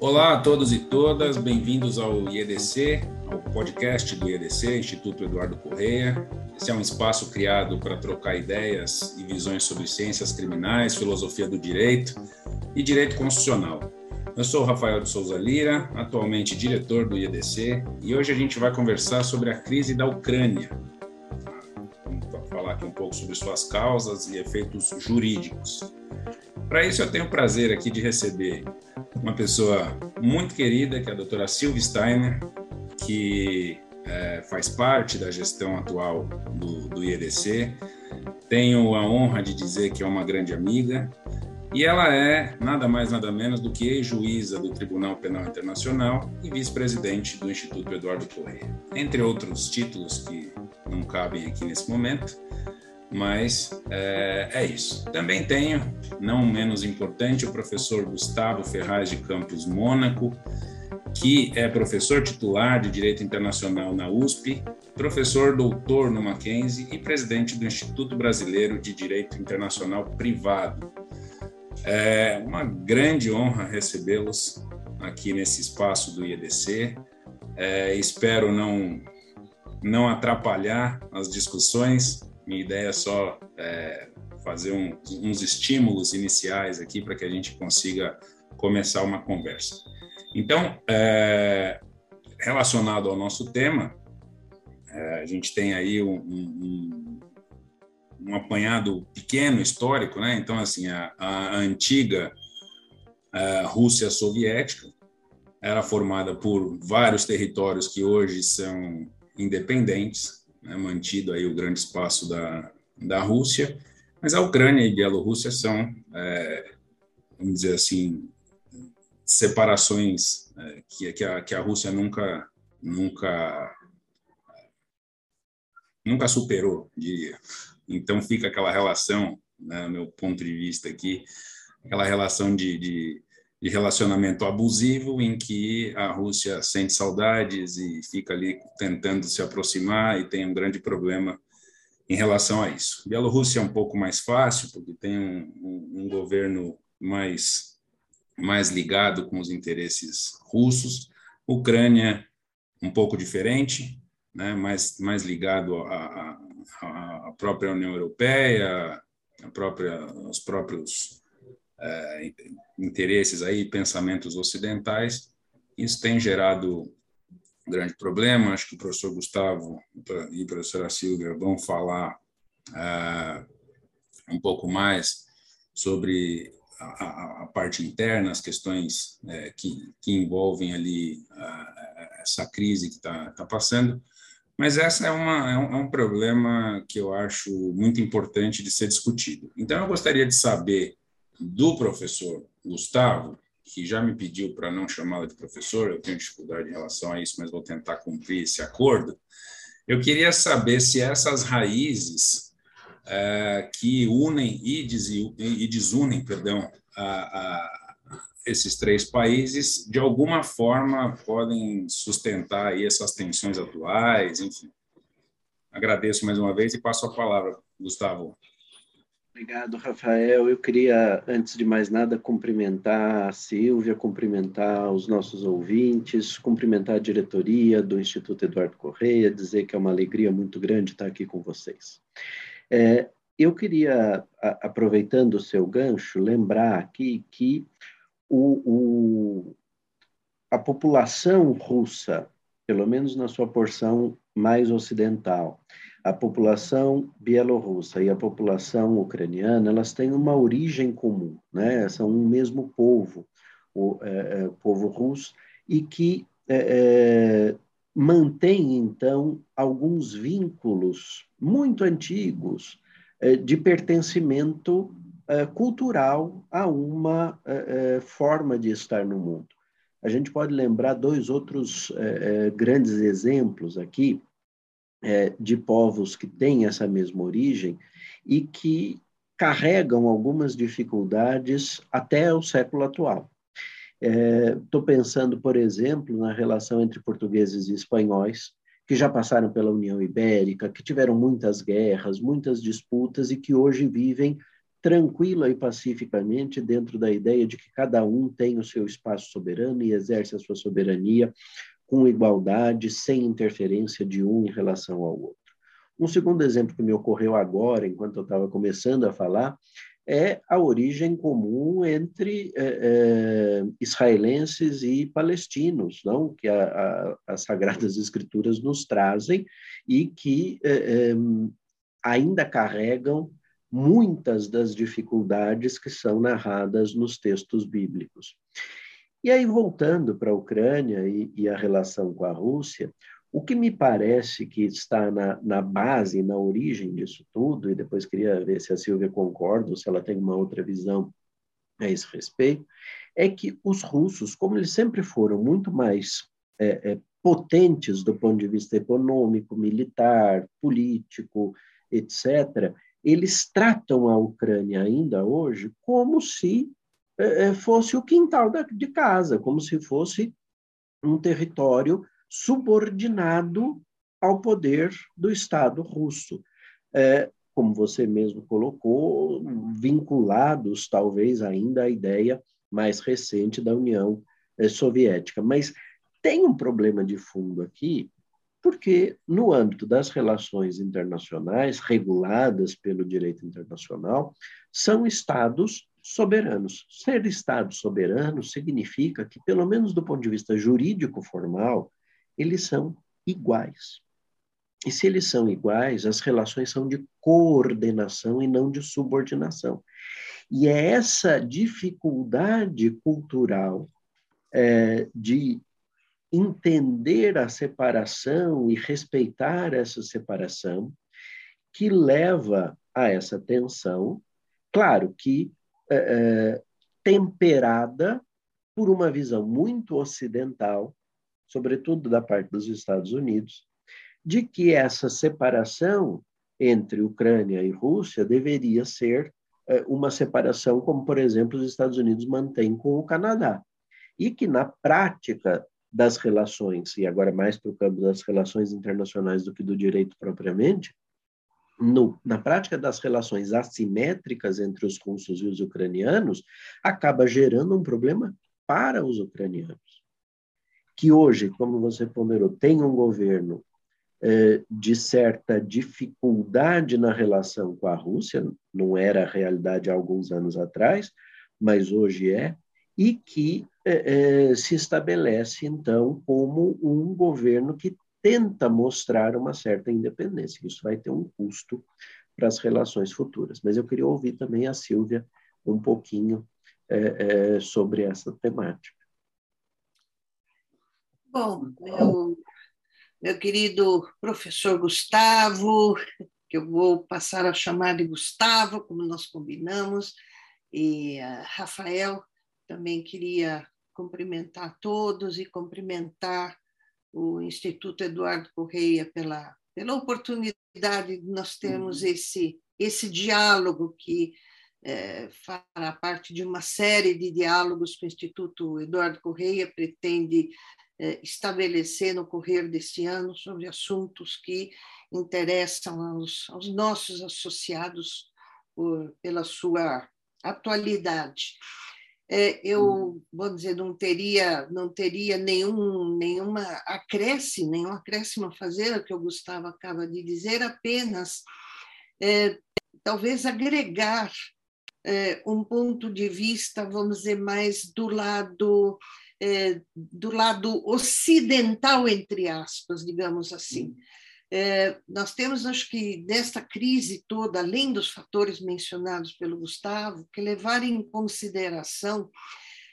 Olá a todos e todas, bem-vindos ao IEDC, ao podcast do IEDC, Instituto Eduardo Correia. Esse é um espaço criado para trocar ideias e visões sobre ciências criminais, filosofia do direito e direito constitucional. Eu sou o Rafael de Souza Lira, atualmente diretor do IEDC, e hoje a gente vai conversar sobre a crise da Ucrânia. Vamos falar aqui um pouco sobre suas causas e efeitos jurídicos. Para isso, eu tenho o prazer aqui de receber uma pessoa muito querida, que é a doutora Silvia Steiner, que é, faz parte da gestão atual do, do IEDC. Tenho a honra de dizer que é uma grande amiga, e ela é nada mais, nada menos do que ex-juíza do Tribunal Penal Internacional e vice-presidente do Instituto Eduardo Correia. Entre outros títulos que não cabem aqui nesse momento, mas é, é, isso. Também tenho, não menos importante, o professor Gustavo Ferraz de Campos Mônaco, que é professor titular de Direito Internacional na USP, professor doutor no Mackenzie e presidente do Instituto Brasileiro de Direito Internacional Privado. É uma grande honra recebê-los aqui nesse espaço do IEDC. É, espero não, não atrapalhar as discussões minha ideia é só é, fazer um, uns estímulos iniciais aqui para que a gente consiga começar uma conversa. Então, é, relacionado ao nosso tema, é, a gente tem aí um, um, um, apanhado pequeno histórico, né? Então, assim, a, a antiga a Rússia soviética era formada por vários territórios que hoje são independentes, né, mantido aí o grande espaço da, da Rússia, mas a Ucrânia e Bielorrússia são, é, vamos dizer assim, separações é, que, que, a, que a Rússia nunca, nunca, nunca superou, diria. Então fica aquela relação, né, meu ponto de vista aqui, aquela relação de, de de relacionamento abusivo em que a Rússia sente saudades e fica ali tentando se aproximar e tem um grande problema em relação a isso. Bielorrússia é um pouco mais fácil porque tem um, um, um governo mais mais ligado com os interesses russos. Ucrânia um pouco diferente, né? mais mais ligado à, à, à própria União Europeia, a própria os próprios é, interesses aí, pensamentos ocidentais. Isso tem gerado um grande problema. Acho que o professor Gustavo e a professora Silvia vão falar é, um pouco mais sobre a, a, parte interna, as questões é, que, que envolvem ali a, essa crise que está tá passando. Mas essa é, uma, é um, é um problema que eu acho muito importante de ser discutido. Então, eu gostaria de saber do professor Gustavo, que já me pediu para não chamá-lo de professor, eu tenho dificuldade em relação a isso, mas vou tentar cumprir esse acordo. Eu queria saber se essas raízes é, que unem e, e desunem, perdão, a, a, esses três países, de alguma forma podem sustentar aí essas tensões atuais, enfim. Agradeço mais uma vez e passo a palavra, Gustavo. Obrigado, Rafael. Eu queria, antes de mais nada, cumprimentar a Silvia, cumprimentar os nossos ouvintes, cumprimentar a diretoria do Instituto Eduardo Correia, dizer que é uma alegria muito grande estar aqui com vocês. É, eu queria, aproveitando o seu gancho, lembrar aqui que o, o, a população russa, pelo menos na sua porção mais ocidental, a população bielorrussa e a população ucraniana, elas têm uma origem comum, né? São um mesmo povo, o é, é, povo russo, e que é, é, mantém, então, alguns vínculos muito antigos é, de pertencimento é, cultural a uma forma de estar no mundo. A gente pode lembrar dois outros grandes exemplos aqui, de povos que têm essa mesma origem e que carregam algumas dificuldades até o século atual. Estou é, pensando, por exemplo, na relação entre portugueses e espanhóis, que já passaram pela União Ibérica, que tiveram muitas guerras, muitas disputas e que hoje vivem tranquila e pacificamente dentro da ideia de que cada um tem o seu espaço soberano e exerce a sua soberania com igualdade, sem interferência de um em relação ao outro. Um segundo exemplo que me ocorreu agora, enquanto eu estava começando a falar, é a origem comum entre é, é, israelenses e palestinos, não que a, a, as sagradas escrituras nos trazem e que é, ainda carregam muitas das dificuldades que são narradas nos textos bíblicos. E aí voltando para a Ucrânia e, e a relação com a Rússia, o que me parece que está na, na, base, na origem disso tudo, e depois queria ver se a Silvia concorda ou se ela tem uma outra visão a esse respeito, é que os russos, como eles sempre foram muito mais é, é, potentes do ponto de vista econômico, militar, político, etc., eles tratam a Ucrânia ainda hoje como se é, é fosse o quintal da, de casa, como se fosse um território subordinado ao poder do Estado russo. É, como você mesmo colocou, vinculados talvez ainda à ideia mais recente da União Soviética. Mas tem um problema de fundo aqui, porque no âmbito das relações internacionais reguladas pelo direito internacional, são estados soberanos. Ser estado soberano significa que, pelo menos do ponto de vista jurídico formal, eles são iguais. E se eles são iguais, as relações são de coordenação e não de subordinação. E é essa dificuldade cultural é, de entender a separação e respeitar essa separação que leva a essa tensão, claro que é, é temperada por uma visão muito ocidental sobretudo da parte dos Estados Unidos, de que essa separação entre Ucrânia e Rússia deveria ser eh, uma separação como, por exemplo, os Estados Unidos mantêm com o Canadá. E que, na prática das relações, e agora mais para o campo das relações internacionais do que do direito propriamente, no, na prática das relações assimétricas entre os russos e os ucranianos, acaba gerando um problema para os ucranianos que hoje, como você ponderou, tem um governo é, de certa dificuldade na relação com a Rússia, não era a realidade há alguns anos atrás, mas hoje é, e que é, é, se estabelece, então, como um governo que tenta mostrar uma certa independência. Isso vai ter um custo para as relações futuras. Mas eu queria ouvir também a Silvia um pouquinho é, é, sobre essa temática. Bom, meu, meu querido professor Gustavo, que eu vou passar a chamar de Gustavo, como nós combinamos, e uh, Rafael, também queria cumprimentar todos e cumprimentar o Instituto Eduardo Correia pela, pela oportunidade de nós termos uhum. esse, esse diálogo que é, fará parte de uma série de diálogos que o Instituto Eduardo Correia pretende é, estabelecer no correr deste ano sobre assuntos que interessam aos, aos nossos associados por, pela sua atualidade. É, eu, uhum. vou dizer, não teria, não teria nenhum, nenhuma acréscimo, nenhum acréscimo a fazer, o que o Gustavo acaba de dizer, apenas é, talvez agregar é, um ponto de vista, vamos dizer, mais do lado é, do lado ocidental, entre aspas, digamos assim. É, nós temos, acho que, desta crise toda, além dos fatores mencionados pelo Gustavo, que levar em consideração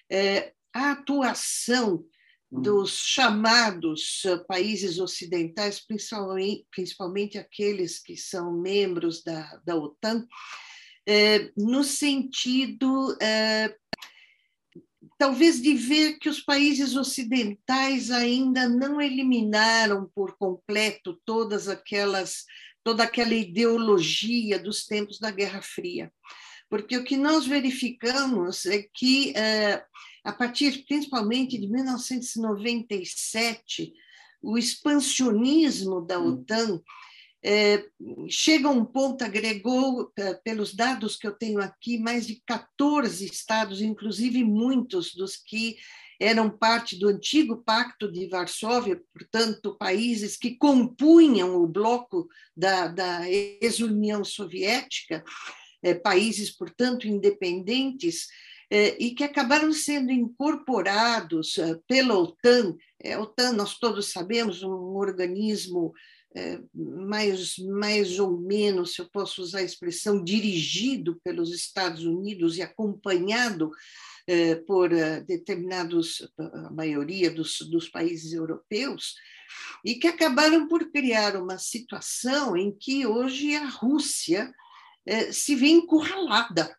é, a atuação hum. dos chamados países ocidentais, principalmente, principalmente aqueles que são membros da, da OTAN, é, no sentido é, talvez de ver que os países ocidentais ainda não eliminaram por completo todas aquelas toda aquela ideologia dos tempos da Guerra Fria. Porque o que nós verificamos é que é, a partir principalmente de 1997, o expansionismo da hum. OTAN é, chega a um ponto, agregou, é, pelos dados que eu tenho aqui, mais de 14 estados, inclusive muitos dos que eram parte do antigo Pacto de Varsóvia, portanto, países que compunham o bloco da, da ex-União Soviética, é, países, portanto, independentes, é, e que acabaram sendo incorporados é, pela OTAN. A OTAN, nós todos sabemos, um organismo mais, mais ou menos, se eu posso usar a expressão, dirigido pelos Estados Unidos e acompanhado por determinados, a maioria dos, dos países europeus, e que acabaram por criar uma situação em que hoje a Rússia é, se vê encurralada.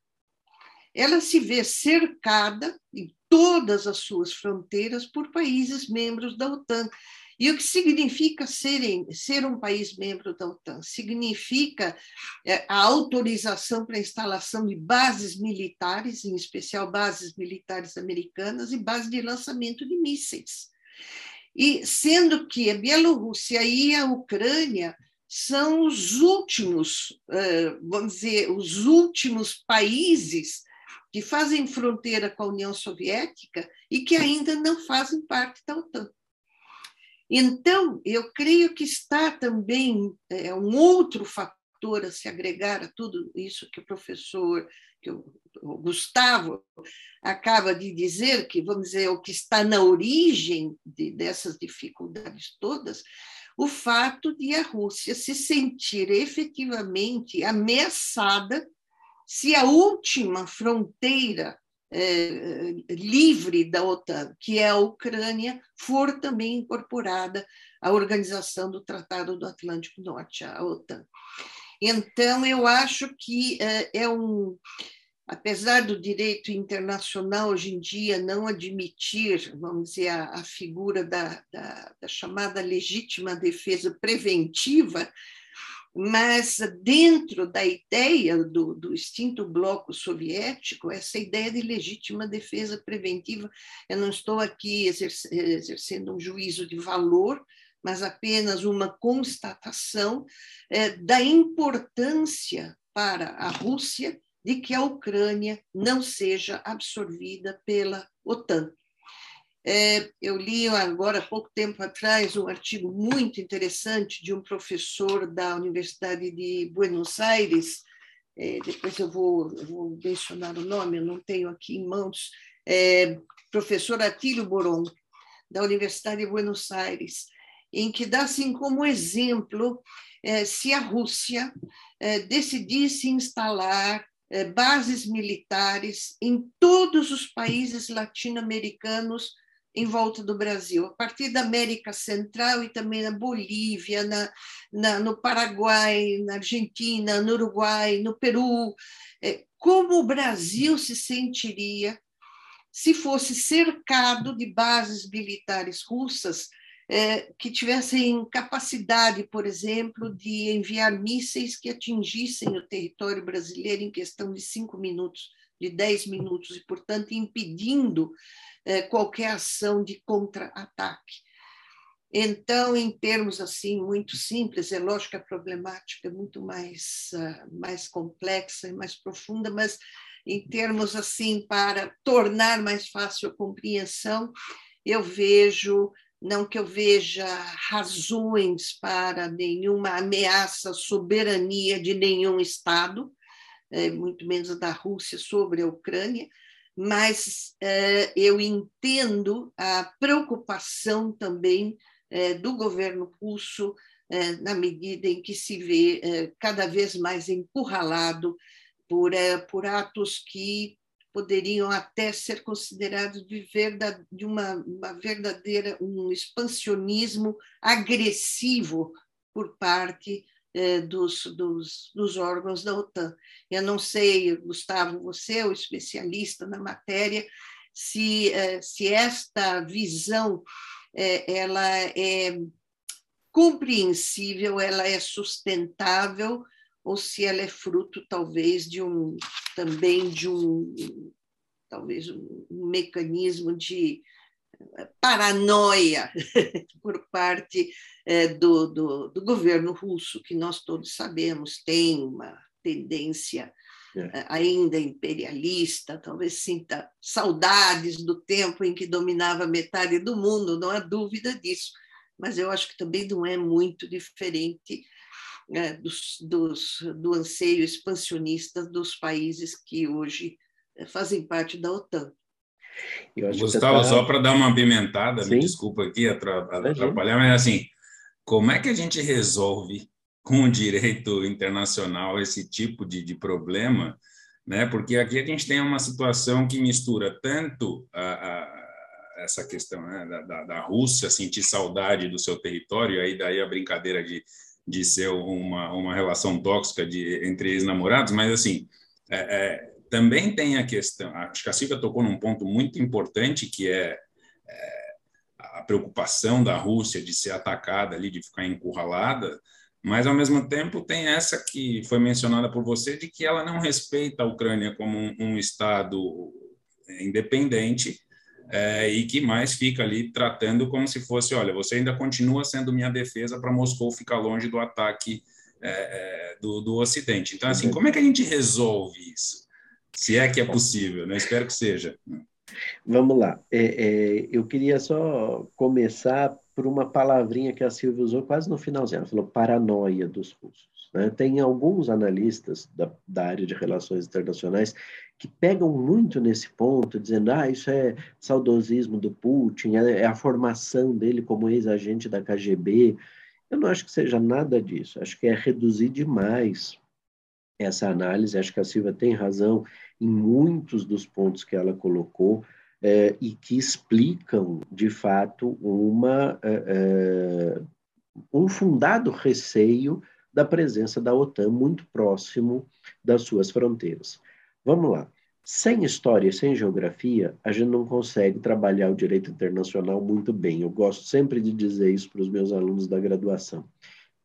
Ela se vê cercada em todas as suas fronteiras por países membros da OTAN. E o que significa ser um país membro da OTAN? Significa é, a autorização para a instalação de bases militares, em especial bases militares americanas, e bases de lançamento de mísseis. E sendo que a Bielorrússia e a Ucrânia são os últimos, eh, vamos dizer, os últimos países que fazem fronteira com a União Soviética e que ainda não fazem parte da OTAN. Então, eu creio que está também é, um outro fator a se agregar a tudo isso que o professor, que o, o Gustavo acaba de dizer, que vamos dizer, o que está na origem de, dessas dificuldades todas, o fato de a Rússia se sentir efetivamente ameaçada se a última fronteira é, livre da OTAN, que é a Ucrânia, for também incorporada à organização do Tratado do Atlântico Norte, a OTAN. Então, eu acho que é, é um, apesar do direito internacional hoje em dia não admitir, vamos dizer, a, a figura da, da, da, chamada legítima defesa preventiva, mas dentro da ideia do, do extinto bloco soviético, essa ideia de legítima defesa preventiva, eu não estou aqui exercendo um juízo de valor, mas apenas uma constatação é, da importância para a Rússia de que a Ucrânia não seja absorvida pela OTAN. É, eu li agora, há pouco tempo atrás, um artigo muito interessante de um professor da Universidade de Buenos Aires, é, depois eu vou, eu vou, mencionar o nome, eu não tenho aqui em mãos, é, professor Atílio Boron, da Universidade de Buenos Aires, em que dá assim como exemplo é, se a Rússia é, decidisse instalar é, bases militares em todos os países latino-americanos em volta do Brasil, a partir da América Central e também na Bolívia, na, na, no Paraguai, na Argentina, no Uruguai, no Peru. É, como o Brasil se sentiria se fosse cercado de bases militares russas é, que tivessem capacidade, por exemplo, de enviar mísseis que atingissem o território brasileiro em questão de cinco minutos, de dez minutos, e, portanto, impedindo qualquer ação de contra-ataque. Então, em termos assim muito simples, é lógico que a problemática é muito mais, uh, mais complexa e mais profunda, mas em termos assim para tornar mais fácil a compreensão, eu vejo não que eu veja razões para nenhuma ameaça à soberania de nenhum Estado, é, muito menos da Rússia sobre a Ucrânia, mas é, eu entendo a preocupação também é, do governo russo na medida em que se vê cada vez mais encurralado por, por atos que poderiam até ser considerados de, verdade, de uma, uma verdadeira um expansionismo agressivo por parte eh, dos, dos, dos, órgãos da OTAN. Eu não sei, Gustavo, você é o especialista na matéria, se, eh, se esta visão eh, ela é compreensível, ela é sustentável ou se ela é fruto talvez de um também de um talvez um mecanismo de paranoia por parte é, do, do, do, governo russo, que nós todos sabemos tem uma tendência é. é. ainda imperialista, talvez sinta saudades do tempo em que dominava metade do mundo, não há dúvida disso, mas eu acho que também não é muito diferente é, dos, dos, do anseio expansionista dos países que hoje é, fazem parte da OTAN. Gustavo, tá... só para dar uma pimentada, Sim? me desculpa aqui atrapalhar, mas assim, como é que a gente resolve com o direito internacional esse tipo de, de problema? Né? Porque aqui a gente tem uma situação que mistura tanto a, a essa questão né, da, da, da, Rússia sentir saudade do seu território, aí daí a brincadeira de, de ser uma, uma relação tóxica de, entre ex-namorados, mas assim, é, é, também tem a questão, acho que a Silvia tocou num ponto muito importante, que é, é, a preocupação da Rússia de ser atacada ali, de ficar encurralada, mas ao mesmo tempo tem essa que foi mencionada por você, de que ela não respeita a Ucrânia como um, um Estado independente, é, e que mais fica ali tratando como se fosse, olha, você ainda continua sendo minha defesa para Moscou ficar longe do ataque é, é do, do Ocidente. Então, assim, como é que a gente resolve isso? Se é que é possível, né? Espero que seja. Vamos lá. É, é, eu queria só começar por uma palavrinha que a Silvia usou quase no finalzinho. Ela falou paranoia dos russos. Né? Tem alguns analistas da, da área de relações internacionais que pegam muito nesse ponto, dizendo ah, isso é saudosismo do Putin, é, é a formação dele como ex-agente da KGB. Eu não acho que seja nada disso. Acho que é reduzir demais essa análise. Acho que a Silvia tem razão em muitos dos pontos que ela colocou é, e que explicam, de fato, uma, é, é, um fundado receio da presença da OTAN muito próximo das suas fronteiras. Vamos lá. Sem história e sem geografia, a gente não consegue trabalhar o direito internacional muito bem. Eu gosto sempre de dizer isso para os meus alunos da graduação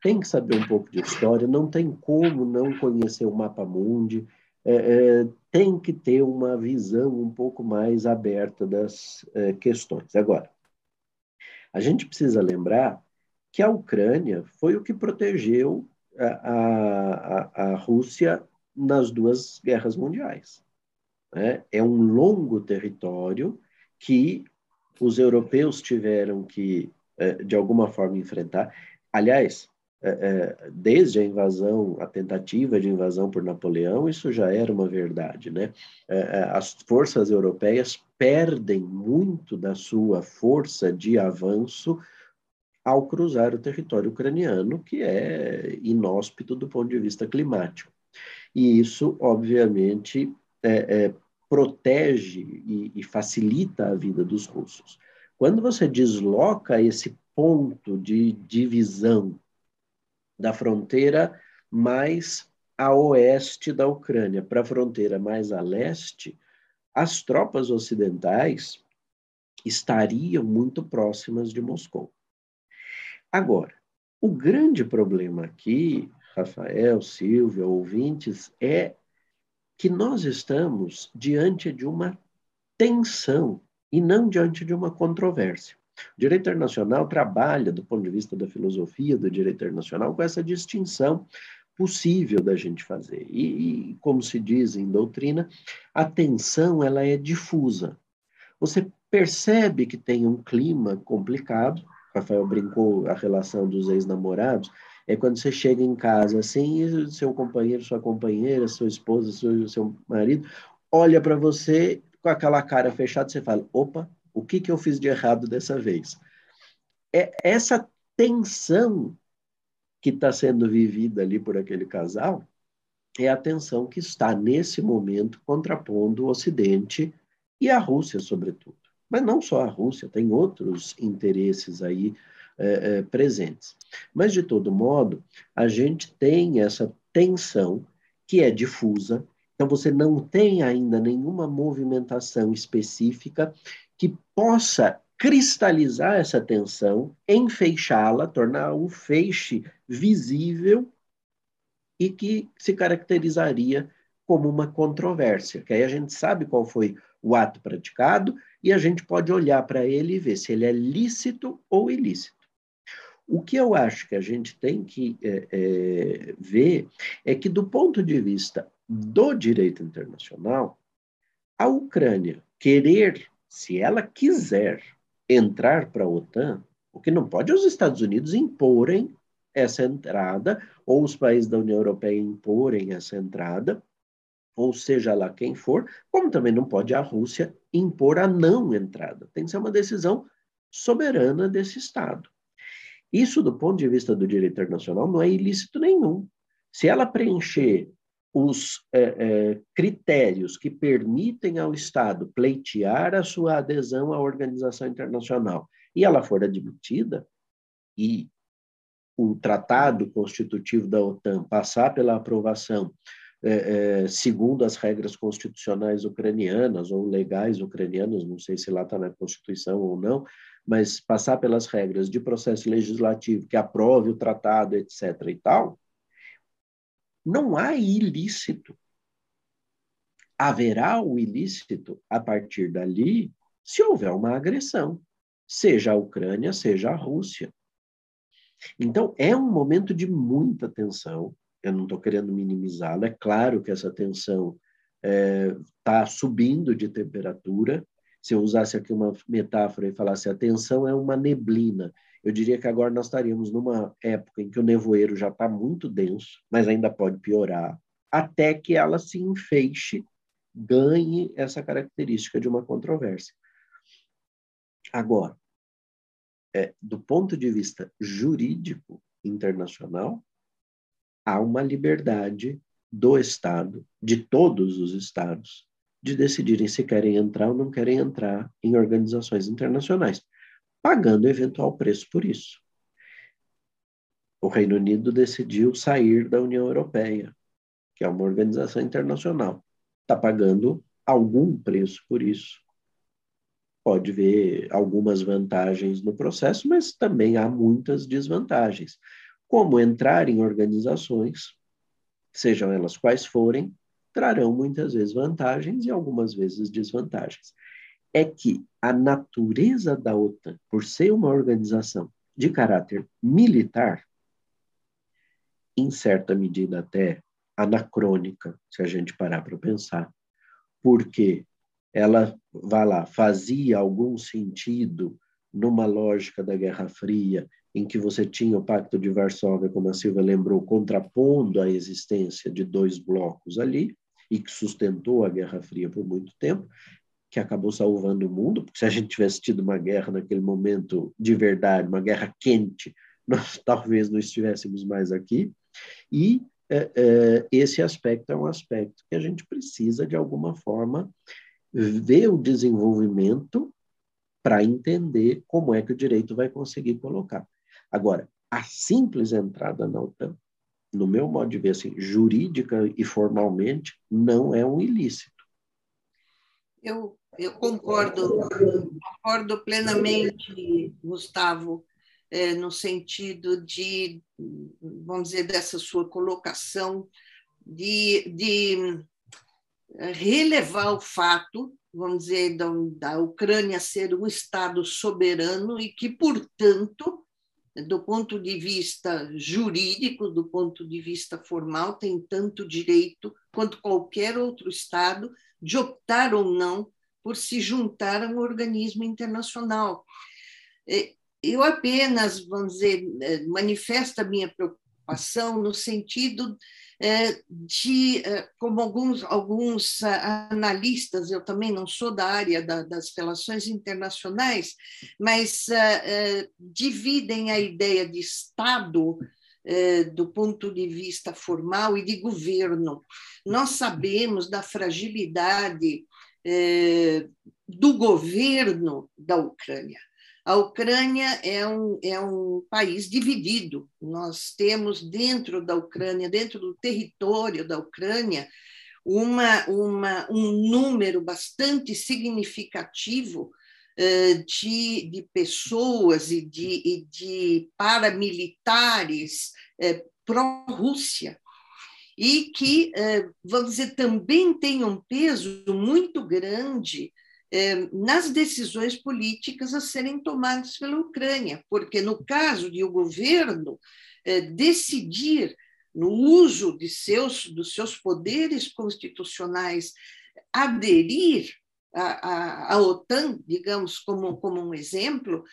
tem que saber um pouco de história, não tem como não conhecer o mapa mundi, é, é, tem que ter uma visão um pouco mais aberta das é, questões. Agora, a gente precisa lembrar que a Ucrânia foi o que protegeu a, a, a Rússia nas duas guerras mundiais. Né? É um longo território que os europeus tiveram que, é, de alguma forma, enfrentar. Aliás, é, é, desde a invasão, a tentativa de invasão por Napoleão, isso já era uma verdade, né? É, as forças europeias perdem muito da sua força de avanço ao cruzar o território ucraniano, que é inóspito do ponto de vista climático. E isso, obviamente, é, é, protege e, e facilita a vida dos russos. Quando você desloca esse ponto de divisão da fronteira mais a oeste da Ucrânia para a fronteira mais a leste, as tropas ocidentais estariam muito próximas de Moscou. Agora, o grande problema aqui, Rafael, Silvia, ouvintes, é que nós estamos diante de uma tensão e não diante de uma controvérsia. O direito internacional trabalha, do ponto de vista da filosofia do direito internacional, com essa distinção possível da gente fazer. E, e, como se diz em doutrina, a tensão ela é difusa. Você percebe que tem um clima complicado. Rafael brincou a relação dos ex-namorados. É quando você chega em casa assim, e seu companheiro, sua companheira, sua esposa, seu, seu marido, olha para você com aquela cara fechada, você fala: opa, o que, que eu fiz de errado dessa vez? É essa tensão que está sendo vivida ali por aquele casal é a tensão que está nesse momento contrapondo o Ocidente e a Rússia, sobretudo. Mas não só a Rússia, tem outros interesses aí é, é, presentes. Mas, de todo modo, a gente tem essa tensão que é difusa, então você não tem ainda nenhuma movimentação específica que possa cristalizar essa tensão, enfeixá-la, tornar um feixe visível e que se caracterizaria como uma controvérsia, que aí a gente sabe qual foi o o ato praticado e a gente pode olhar para ele e ver se ele é lícito ou ilícito. O que eu acho que a gente tem que é, é, ver é que, do ponto de vista do direito internacional, a Ucrânia querer, se ela quiser, entrar para a OTAN, o que não pode é os Estados Unidos imporem essa entrada, ou os países da União Europeia imporem essa entrada, ou seja lá quem for, como também não pode a Rússia impor a não entrada. Tem que ser uma decisão soberana desse Estado. Isso, do ponto de vista do direito internacional, não é ilícito nenhum. Se ela preencher os é, é, critérios que permitem ao Estado pleitear a sua adesão à organização internacional e ela for admitida, e o tratado constitutivo da OTAN passar pela aprovação é, segundo as regras constitucionais ucranianas ou legais ucranianas, não sei se lá está na Constituição ou não, mas passar pelas regras de processo legislativo que aprove o tratado, etc. e tal, não há ilícito. Haverá o ilícito a partir dali se houver uma agressão, seja a Ucrânia, seja a Rússia. Então, é um momento de muita tensão. Eu não estou querendo minimizá-la. É claro que essa tensão está é, subindo de temperatura, se eu usasse aqui uma metáfora e falasse a tensão é uma neblina, eu diria que agora nós estaríamos numa época em que o nevoeiro já está muito denso, mas ainda pode piorar, até que ela se enfeixe, ganhe essa característica de uma controvérsia. Agora, é, do ponto de vista jurídico internacional, há uma liberdade do Estado, de todos os Estados, de decidirem se querem entrar ou não querem entrar em organizações internacionais, pagando eventual preço por isso. O Reino Unido decidiu sair da União Europeia, que é uma organização internacional. Está pagando algum preço por isso. Pode ver algumas vantagens no processo, mas também há muitas desvantagens. Como entrar em organizações, sejam elas quais forem, trarão muitas vezes vantagens e algumas vezes desvantagens. É que a natureza da OTAN, por ser uma organização de caráter militar, em certa medida até anacrônica, se a gente parar para pensar, porque ela, vai lá, fazia algum sentido numa lógica da Guerra Fria, em que você tinha o Pacto de Varsóvia, como a Silvia lembrou, contrapondo a existência de dois blocos ali, e que sustentou a Guerra Fria por muito tempo, que acabou salvando o mundo, porque se a gente tivesse tido uma guerra naquele momento de verdade, uma guerra quente, nós talvez não estivéssemos mais aqui. E é, é, esse aspecto é um aspecto que a gente precisa, de alguma forma, ver o desenvolvimento para entender como é que o direito vai conseguir colocar. Agora, a simples entrada na OTAN no meu modo de ver, assim, jurídica e formalmente, não é um ilícito. Eu, eu concordo, concordo plenamente, Gustavo, é, no sentido de, vamos dizer, dessa sua colocação, de, de relevar o fato, vamos dizer, da, da Ucrânia ser um Estado soberano e que, portanto, do ponto de vista jurídico, do ponto de vista formal, tem tanto direito quanto qualquer outro Estado de optar ou não por se juntar a um organismo internacional. É, eu apenas, vamos dizer, é, manifesto a minha preocupação no sentido é, de, como alguns, alguns analistas, eu também não sou da área da, das relações internacionais, mas dividem a ideia de Estado do ponto de vista formal e de governo. Nós sabemos da fragilidade do governo da Ucrânia. A Ucrânia é um, é um país dividido. Nós temos dentro da Ucrânia, dentro do território da Ucrânia, uma, uma, um número bastante significativo de, de pessoas e de, e de paramilitares uh, pró-Rússia. e que, eh, vamos dizer, também tem um peso muito grande eh, nas decisões políticas a serem tomadas pela Ucrânia, porque no caso de o governo eh, decidir no uso de seus, dos seus poderes constitucionais aderir à, à, à OTAN, digamos, como, como um exemplo,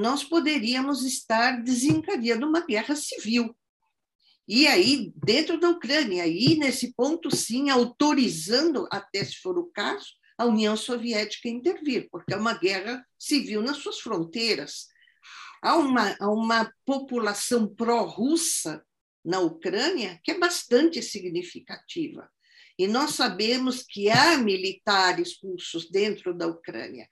nós poderíamos estar desencadeando uma guerra civil e aí, dentro da Ucrânia, aí nesse ponto, sim, autorizando, até se for o caso, a União Soviética a intervir, porque é uma guerra civil nas suas fronteiras. Há uma, há uma população pró-russa na Ucrânia que é bastante significativa. E nós sabemos que há militares russos dentro da Ucrânia.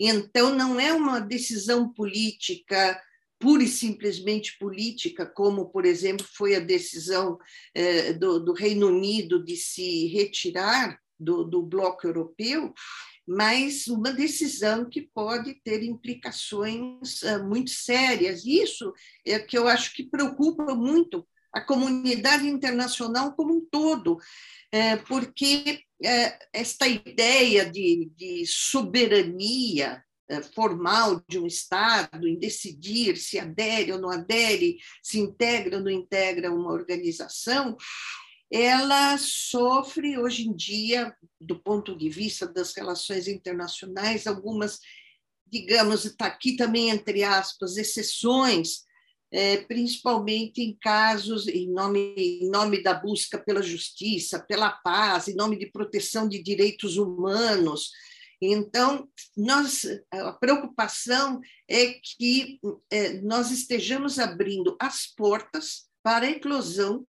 Então, não é uma decisão política pura e simplesmente política, como, por exemplo, foi a decisão eh, do, do, Reino Unido de se retirar do, do bloco europeu, mas uma decisão que pode ter implicações uh, muito sérias. Isso é que eu acho que preocupa muito a comunidade internacional como um todo, é, porque é, esta ideia de, de soberania eh, formal de um Estado em decidir se adere ou não adere, se integra ou não integra uma organização, ela sofre hoje em dia, do ponto de vista das relações internacionais, algumas, digamos, está aqui também entre aspas, exceções, é, principalmente em casos em nome, em nome da busca pela justiça, pela paz, em nome de proteção de direitos humanos, então, nós, a preocupação é que é, nós estejamos abrindo as portas para a eclosão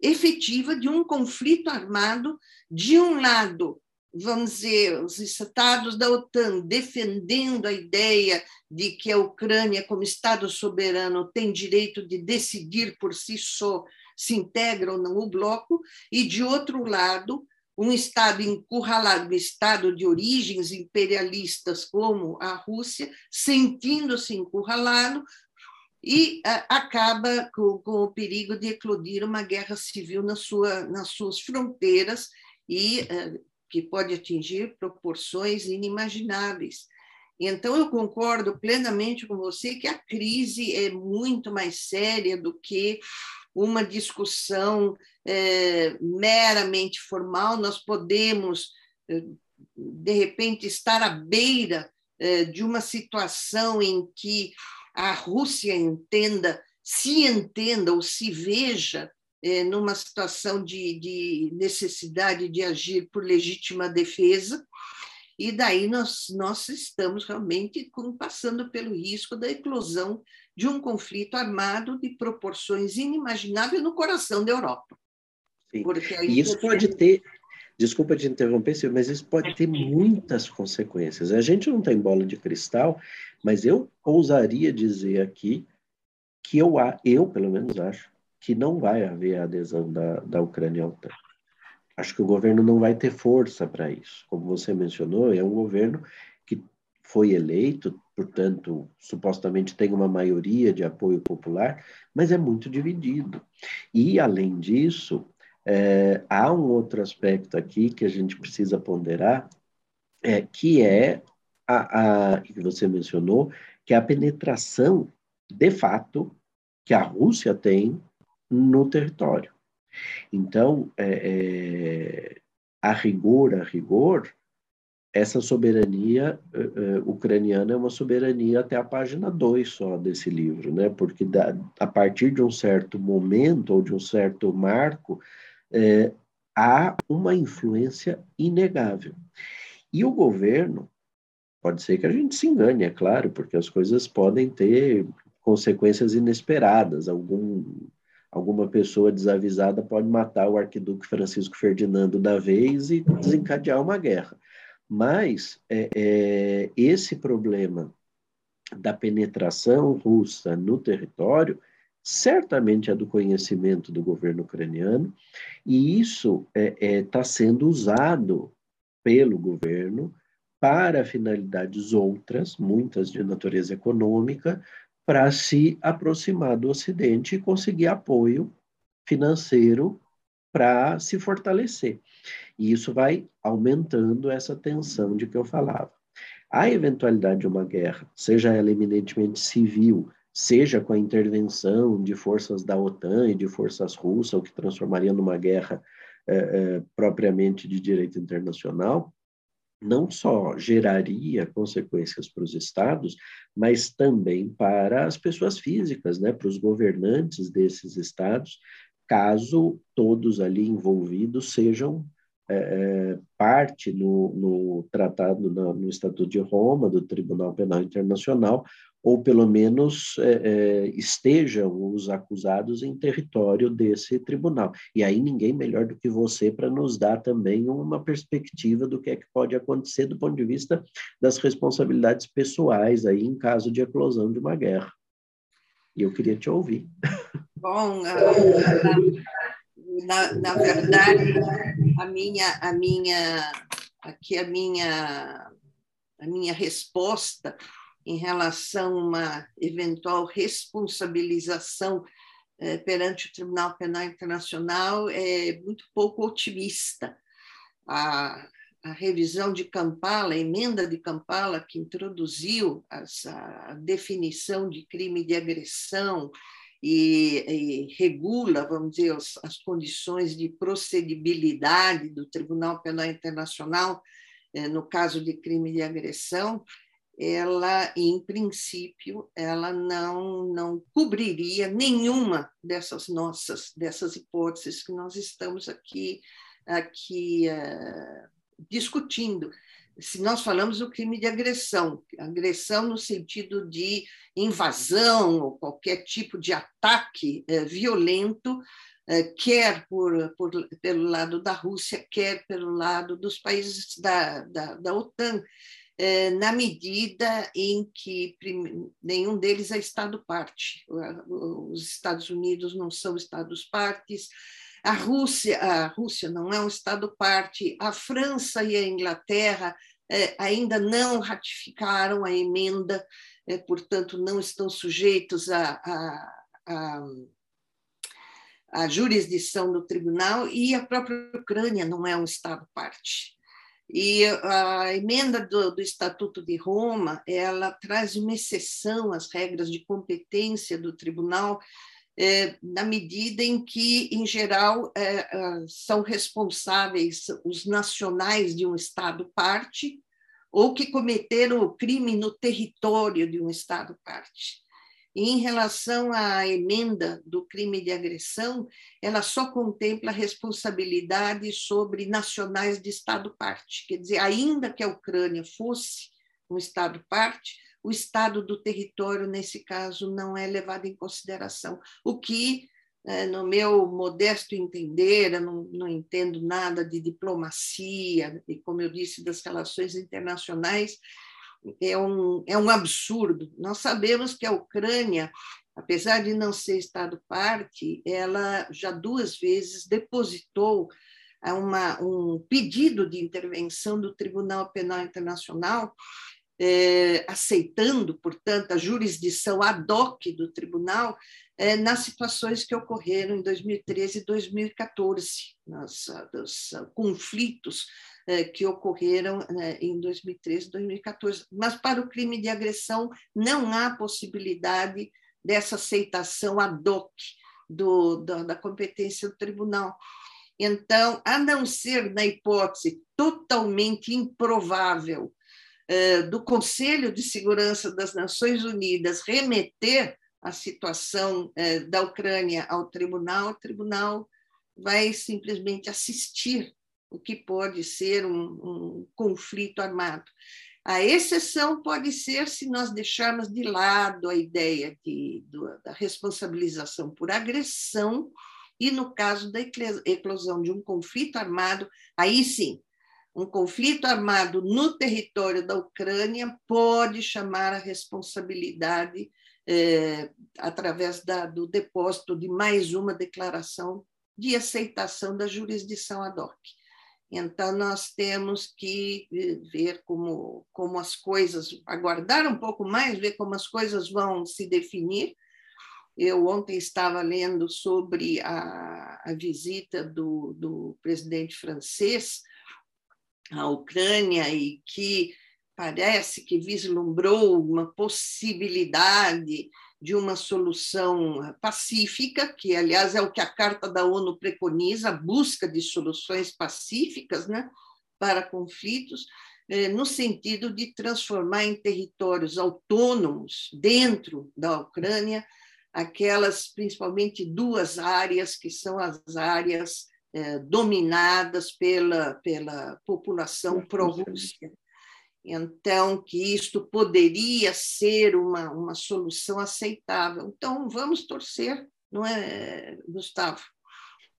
efetiva de um conflito armado, de um lado, vamos dizer, os estados da OTAN defendendo a ideia de que a Ucrânia, como Estado soberano, tem direito de decidir por si só se integra ou não o bloco, e, de outro lado, um Estado encurralado, um Estado de origens imperialistas como a Rússia, sentindo-se encurralado, e acaba com, com, o perigo de eclodir uma guerra civil na sua, nas suas fronteiras e uh, que pode atingir proporções inimagináveis. Então, eu concordo plenamente com você que a crise é muito mais séria do que uma discussão é, meramente formal, nós podemos, é, de repente, estar à beira é, de uma situação em que a Rússia entenda, se entenda ou se veja é, numa situação de, de necessidade de agir por legítima defesa, e daí nós, nós estamos realmente passando pelo risco da eclosão de um conflito armado de proporções inimagináveis no coração da Europa. E isso pode ter, desculpa te interromper, Silvio, mas isso pode ter muitas consequências. A gente não tem bola de cristal, mas eu ousaria dizer aqui que eu, eu pelo menos acho, que não vai haver a adesão da, da Ucrânia ao OTAN. Acho que o governo não vai ter força para isso. Como você mencionou, é um governo que foi eleito, portanto, supostamente tem uma maioria de apoio popular, mas é muito dividido. E, além disso, é, há um outro aspecto aqui que a gente precisa ponderar, é, que é a, a que você mencionou, que é a penetração, de fato, que a Rússia tem no território. Então, é, é, a rigor, a rigor, essa soberania uh, uh, ucraniana é uma soberania até a página 2 só desse livro, né? porque da, a partir de um certo momento ou de um certo marco, é, há uma influência inegável. E o governo, pode ser que a gente se engane, é claro, porque as coisas podem ter consequências inesperadas, algum alguma pessoa desavisada pode matar o arquiduque Francisco Ferdinando da vez e desencadear uma guerra. Mas é, é, esse problema da penetração russa no território certamente é do conhecimento do governo ucraniano, e isso está é, é, tá sendo usado pelo governo para finalidades outras, muitas de natureza econômica, para se aproximar do Ocidente e conseguir apoio financeiro para se fortalecer. E isso vai aumentando essa tensão de que eu falava. A eventualidade de uma guerra, seja ela eminentemente civil, seja com a intervenção de forças da OTAN e de forças russas, o que transformaria numa guerra é, é, propriamente de direito internacional, não só geraria consequências para os estados, mas também para as pessoas físicas, né, para os governantes desses estados, caso todos ali envolvidos sejam é, parte no, no tratado, no, no, Estatuto de Roma, do Tribunal Penal Internacional, ou pelo menos é, é, estejam os acusados em território desse tribunal. E aí ninguém melhor do que você para nos dar também uma perspectiva do que é que pode acontecer do ponto de vista das responsabilidades pessoais aí em caso de eclosão de uma guerra. E eu queria te ouvir. Bom, na, na verdade, a minha, a minha, aqui a minha, a minha resposta em relação a uma eventual responsabilização eh, perante o Tribunal Penal Internacional é muito pouco otimista. A, a revisão de Kampala, a emenda de Kampala, que introduziu a definição de crime de agressão, e, e regula, vamos dizer, as, as, condições de procedibilidade do Tribunal Penal Internacional eh, no caso de crime de agressão, ela, em princípio, ela não, não cobriria nenhuma dessas nossas, dessas hipóteses que nós estamos aqui, aqui uh, discutindo. Se nós falamos do crime de agressão, agressão no sentido de invasão ou qualquer tipo de ataque eh, violento, eh, quer por, por, pelo lado da Rússia, quer pelo lado dos países da, da, da OTAN, na medida em que nenhum deles é Estado-parte. Os Estados Unidos não são Estados-partes, a Rússia, a Rússia não é um Estado-parte, a França e a Inglaterra é, ainda não ratificaram a emenda, é, portanto, não estão sujeitos à a, a, a, jurisdição do tribunal, e a própria Ucrânia não é um Estado-parte. E a emenda do, do, Estatuto de Roma, ela traz uma exceção às regras de competência do tribunal é, na medida em que, em geral, é, é, são responsáveis os nacionais de um Estado parte ou que cometeram o crime no território de um Estado parte. Em relação à emenda do crime de agressão, ela só contempla responsabilidade sobre nacionais de Estado parte. Quer dizer, ainda que a Ucrânia fosse um Estado parte, o estado do território, nesse caso, não é levado em consideração, o que, é, no meu modesto entender, eu não, não entendo nada de diplomacia, e como eu disse, das relações internacionais, é um, é um absurdo. Nós sabemos que a Ucrânia, apesar de não ser Estado-parte, ela já duas vezes depositou uma, um pedido de intervenção do Tribunal Penal Internacional é, aceitando, portanto, a jurisdição ad hoc do tribunal é, nas situações que ocorreram em 2013 e 2014, nos, nos conflitos é, que ocorreram né, em 2013 e 2014. Mas para o crime de agressão não há possibilidade dessa aceitação ad hoc do, da competência do tribunal. Então, a não ser na hipótese totalmente improvável do Conselho de Segurança das Nações Unidas remeter a situação eh, da Ucrânia ao tribunal, o tribunal vai simplesmente assistir o que pode ser um, um conflito armado. A exceção pode ser se nós deixarmos de lado a ideia de, da responsabilização por agressão, e no caso da eclosão de um conflito armado, aí sim, um conflito armado no território da Ucrânia pode chamar a responsabilidade é, através da, do depósito de mais uma declaração de aceitação da jurisdição ad hoc. Então, nós temos que eh, ver como, como as coisas, aguardar um pouco mais, ver como as coisas vão se definir, Eu ontem estava lendo sobre a, a visita do, do presidente francês à Ucrânia e que parece que vislumbrou uma possibilidade de uma solução pacífica, que, aliás, é o que a Carta da ONU preconiza, a busca de soluções pacíficas né, para conflitos, eh, no sentido de transformar em territórios autônomos dentro da Ucrânia aquelas, principalmente, duas áreas que são as áreas eh, dominadas pela, pela população pró-Rússia então, que isto poderia ser uma, uma solução aceitável. Então, vamos torcer, não é, Gustavo?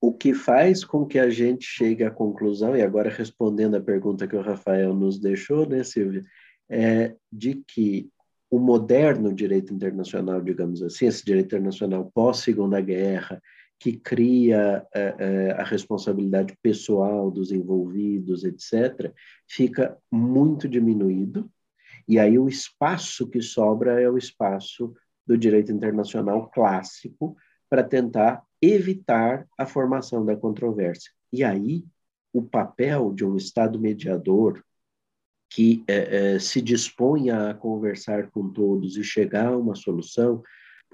O que faz com que a gente chegue à conclusão, e agora respondendo a pergunta que o Rafael nos deixou, né, Silvia, é de que o moderno direito internacional, digamos assim, esse direito internacional pós-segunda guerra, que cria é, a responsabilidade pessoal dos envolvidos, etc., fica muito diminuído, e aí o espaço que sobra é o espaço do direito internacional clássico para tentar evitar a formação da controvérsia. E aí o papel de um Estado mediador que é, é, se dispõe a conversar com todos e chegar a uma solução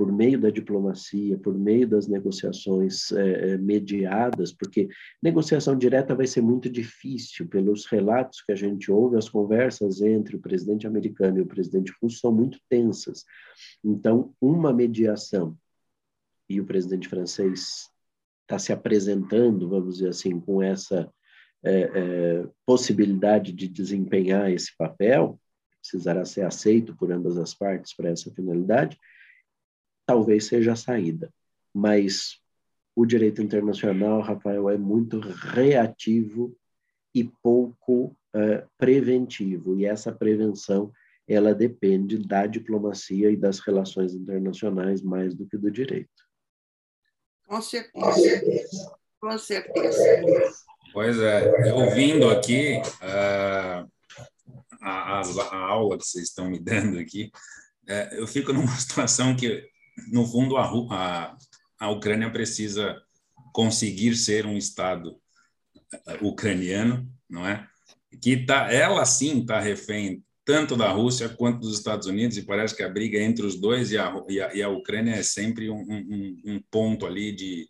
por meio da diplomacia, por meio das negociações é, mediadas, porque negociação direta vai ser muito difícil, pelos relatos que a gente ouve, as conversas entre o presidente americano e o presidente russo são muito tensas. Então, uma mediação, e o presidente francês está se apresentando, vamos dizer assim, com essa é, possibilidade de desempenhar esse papel, precisará ser aceito por ambas as partes para essa finalidade, talvez seja a saída. Mas o direito internacional, Rafael, é muito reativo e pouco uh, preventivo. E essa prevenção ela depende da diplomacia e das relações internacionais mais do que do direito. Com certeza. Com certeza. Pois é, ouvindo aqui uh, a, a, a, aula que vocês estão me dando aqui, uh, eu fico numa situação que no fundo, a, a, a Ucrânia precisa conseguir ser um Estado eh, ucraniano, não é? Que tá, ela sim está refém tanto da Rússia quanto dos Estados Unidos, e parece que a briga entre os dois e a, e a, e a Ucrânia é sempre um, um, um, ponto ali de,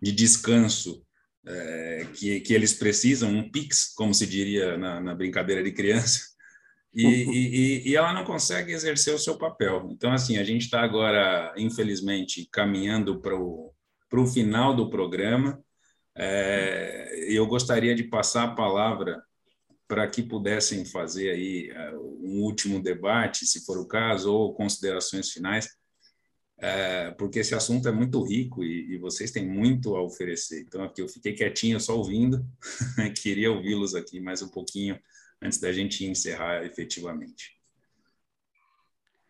de descanso é, que, que eles precisam, um PIX, como se diria na, na brincadeira de criança, e, e, e, ela não consegue exercer o seu papel. Então, assim, a gente está agora, infelizmente, caminhando para o final do programa. É, eu gostaria de passar a palavra para que pudessem fazer aí é, um último debate, se for o caso, ou considerações finais, é, porque esse assunto é muito rico e, e, vocês têm muito a oferecer. Então, aqui eu fiquei quietinho só ouvindo, queria ouvi-los aqui mais um pouquinho antes da gente encerrar efetivamente.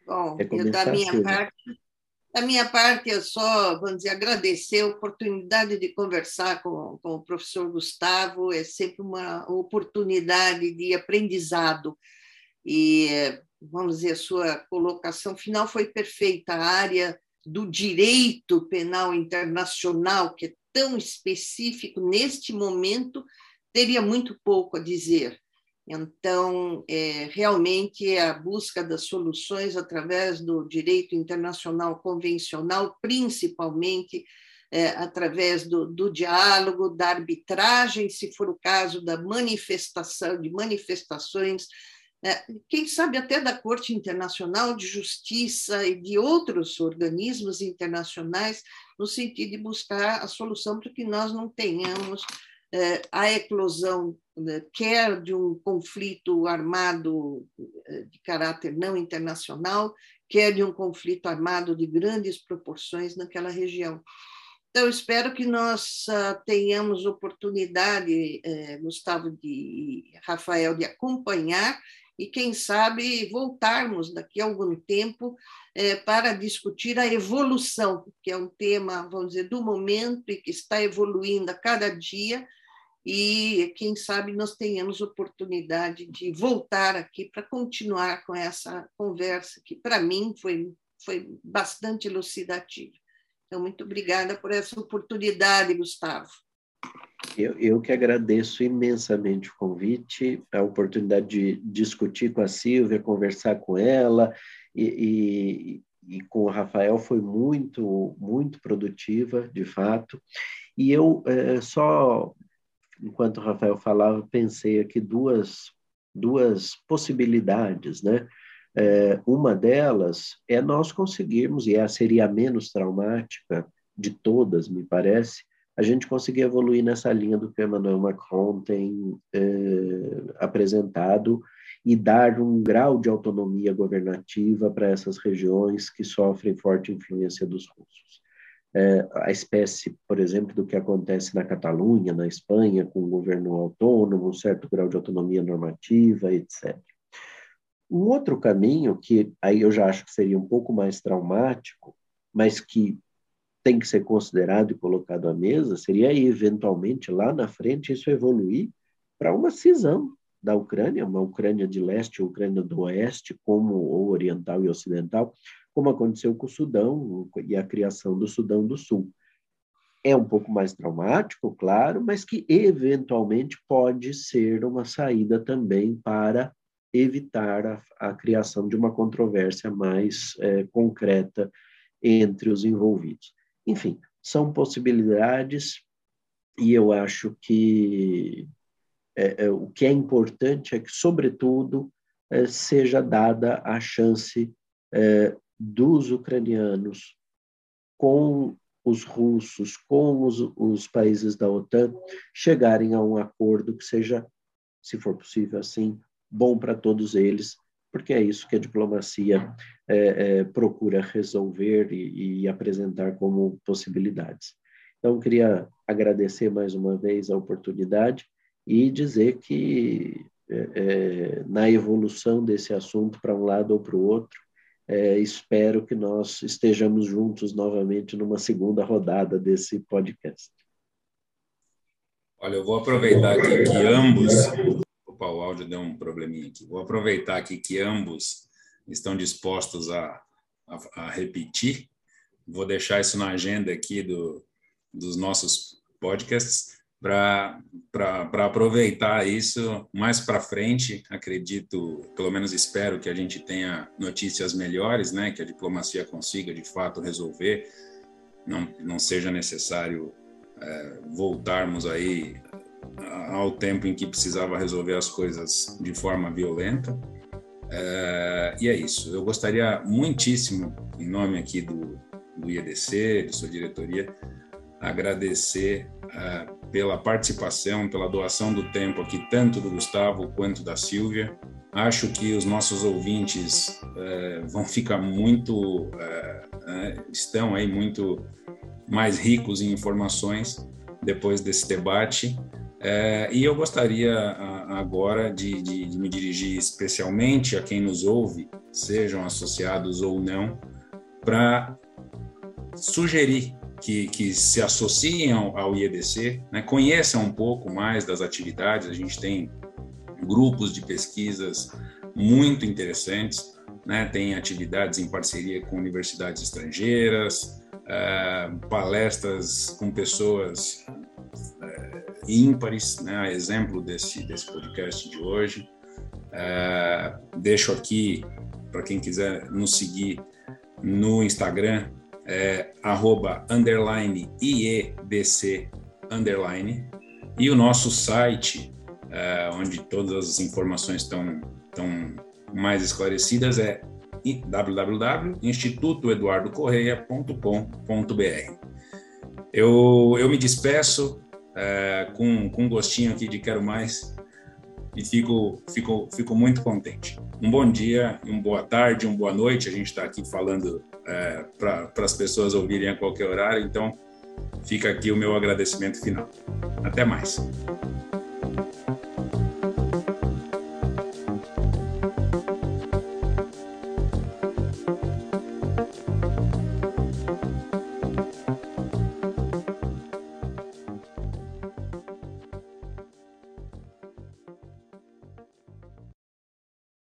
Bom, eu, da minha parte, da minha parte, eu só, vamos dizer, agradecer a oportunidade de conversar com, com o professor Gustavo, é sempre uma oportunidade de aprendizado. E, vamos dizer, a sua colocação final foi perfeita. A área do direito penal internacional, que é tão específico neste momento, teria muito pouco a dizer. Então, é, realmente, a busca das soluções através do direito internacional convencional, principalmente é, através do, do, diálogo, da arbitragem, se for o caso da manifestação, de manifestações, é, quem sabe até da Corte Internacional de Justiça e de outros organismos internacionais, no sentido de buscar a solução para que nós não tenhamos a eclosão né, quer de um conflito armado eh, de caráter não internacional, quer de um conflito armado de grandes proporções naquela região. Então, espero que nós uh, tenhamos oportunidade, eh, Gustavo de Rafael, de acompanhar e, quem sabe, voltarmos daqui a algum tempo eh, para discutir a evolução, que é um tema, vamos dizer, do momento e que está evoluindo a cada dia, e quem sabe nós tenhamos oportunidade de voltar aqui para continuar com essa conversa que para mim foi foi bastante elucidativa. Então, muito obrigada por essa oportunidade, Gustavo. Eu, eu que agradeço imensamente o convite, a oportunidade de discutir com a Silvia, conversar com ela e, e, e com o Rafael foi muito, muito produtiva, de fato. E eu é, só, enquanto o Rafael falava, pensei aqui duas, duas possibilidades, né? É, uma delas é nós conseguirmos, e essa seria a menos traumática de todas, me parece, a gente conseguir evoluir nessa linha do que Emmanuel Macron tem é, apresentado e dar um grau de autonomia governativa para essas regiões que sofrem forte influência dos russos. É, a espécie, por exemplo, do que acontece na Catalunha, na Espanha, com o governo autônomo, um certo grau de autonomia normativa, etc. Um outro caminho, que aí eu já acho que seria um pouco mais traumático, mas que tem que ser considerado e colocado à mesa, seria eventualmente lá na frente isso evoluir para uma cisão da Ucrânia, uma Ucrânia de leste Ucrânia do oeste, como ou oriental e ocidental, como aconteceu com o Sudão e a criação do Sudão do Sul. É um pouco mais traumático, claro, mas que eventualmente pode ser uma saída também para evitar a, a criação de uma controvérsia mais é, concreta entre os envolvidos. Enfim, são possibilidades e eu acho que é, é, o que é importante é que, sobretudo, é, seja dada a chance é, dos ucranianos com os russos, com os, os países da OTAN, chegarem a um acordo que seja, se for possível assim, bom para todos eles, porque é isso que a diplomacia é, é, procura resolver e, e, apresentar como possibilidades. Então, queria agradecer mais uma vez a oportunidade e dizer que é, é na evolução desse assunto para um lado ou para o outro, é, espero que nós estejamos juntos novamente numa segunda rodada desse podcast. Olha, eu vou aproveitar aqui que ambos Opa, o áudio deu um probleminha aqui. Vou aproveitar aqui que ambos estão dispostos a, a, a repetir. Vou deixar isso na agenda aqui do, dos nossos podcasts para aproveitar isso mais para frente. Acredito, pelo menos espero que a gente tenha notícias melhores, né? Que a diplomacia consiga de fato resolver, não, não seja necessário é, voltarmos aí ao tempo em que precisava resolver as coisas de forma violenta. É, e é isso. Eu gostaria muitíssimo, em nome aqui do, do IEDC, de sua diretoria, agradecer é, pela participação, pela doação do tempo aqui, tanto do Gustavo quanto da Silvia. Acho que os nossos ouvintes é, vão ficar muito, é, estão aí muito mais ricos em informações depois desse debate. É, e eu gostaria agora de, de, de, me dirigir especialmente a quem nos ouve, sejam associados ou não, para sugerir que, que, se associem ao, IEDC, né, conheçam um pouco mais das atividades. A gente tem grupos de pesquisas muito interessantes, né, tem atividades em parceria com universidades estrangeiras, é, palestras com pessoas é, ímpares, né, exemplo desse, desse podcast de hoje. É, deixo aqui, para quem quiser nos seguir no Instagram, é arroba underline IEDC underline e o nosso site, é, onde todas as informações estão, estão mais esclarecidas, é www.institutoeduardocorreia.com.br. Eu, eu me despeço é, com, com gostinho aqui de quero mais e fico, fico, fico muito contente. Um bom dia, uma boa tarde, uma boa noite. A gente está aqui falando é, para as pessoas ouvirem a qualquer horário, então fica aqui o meu agradecimento final. Até mais.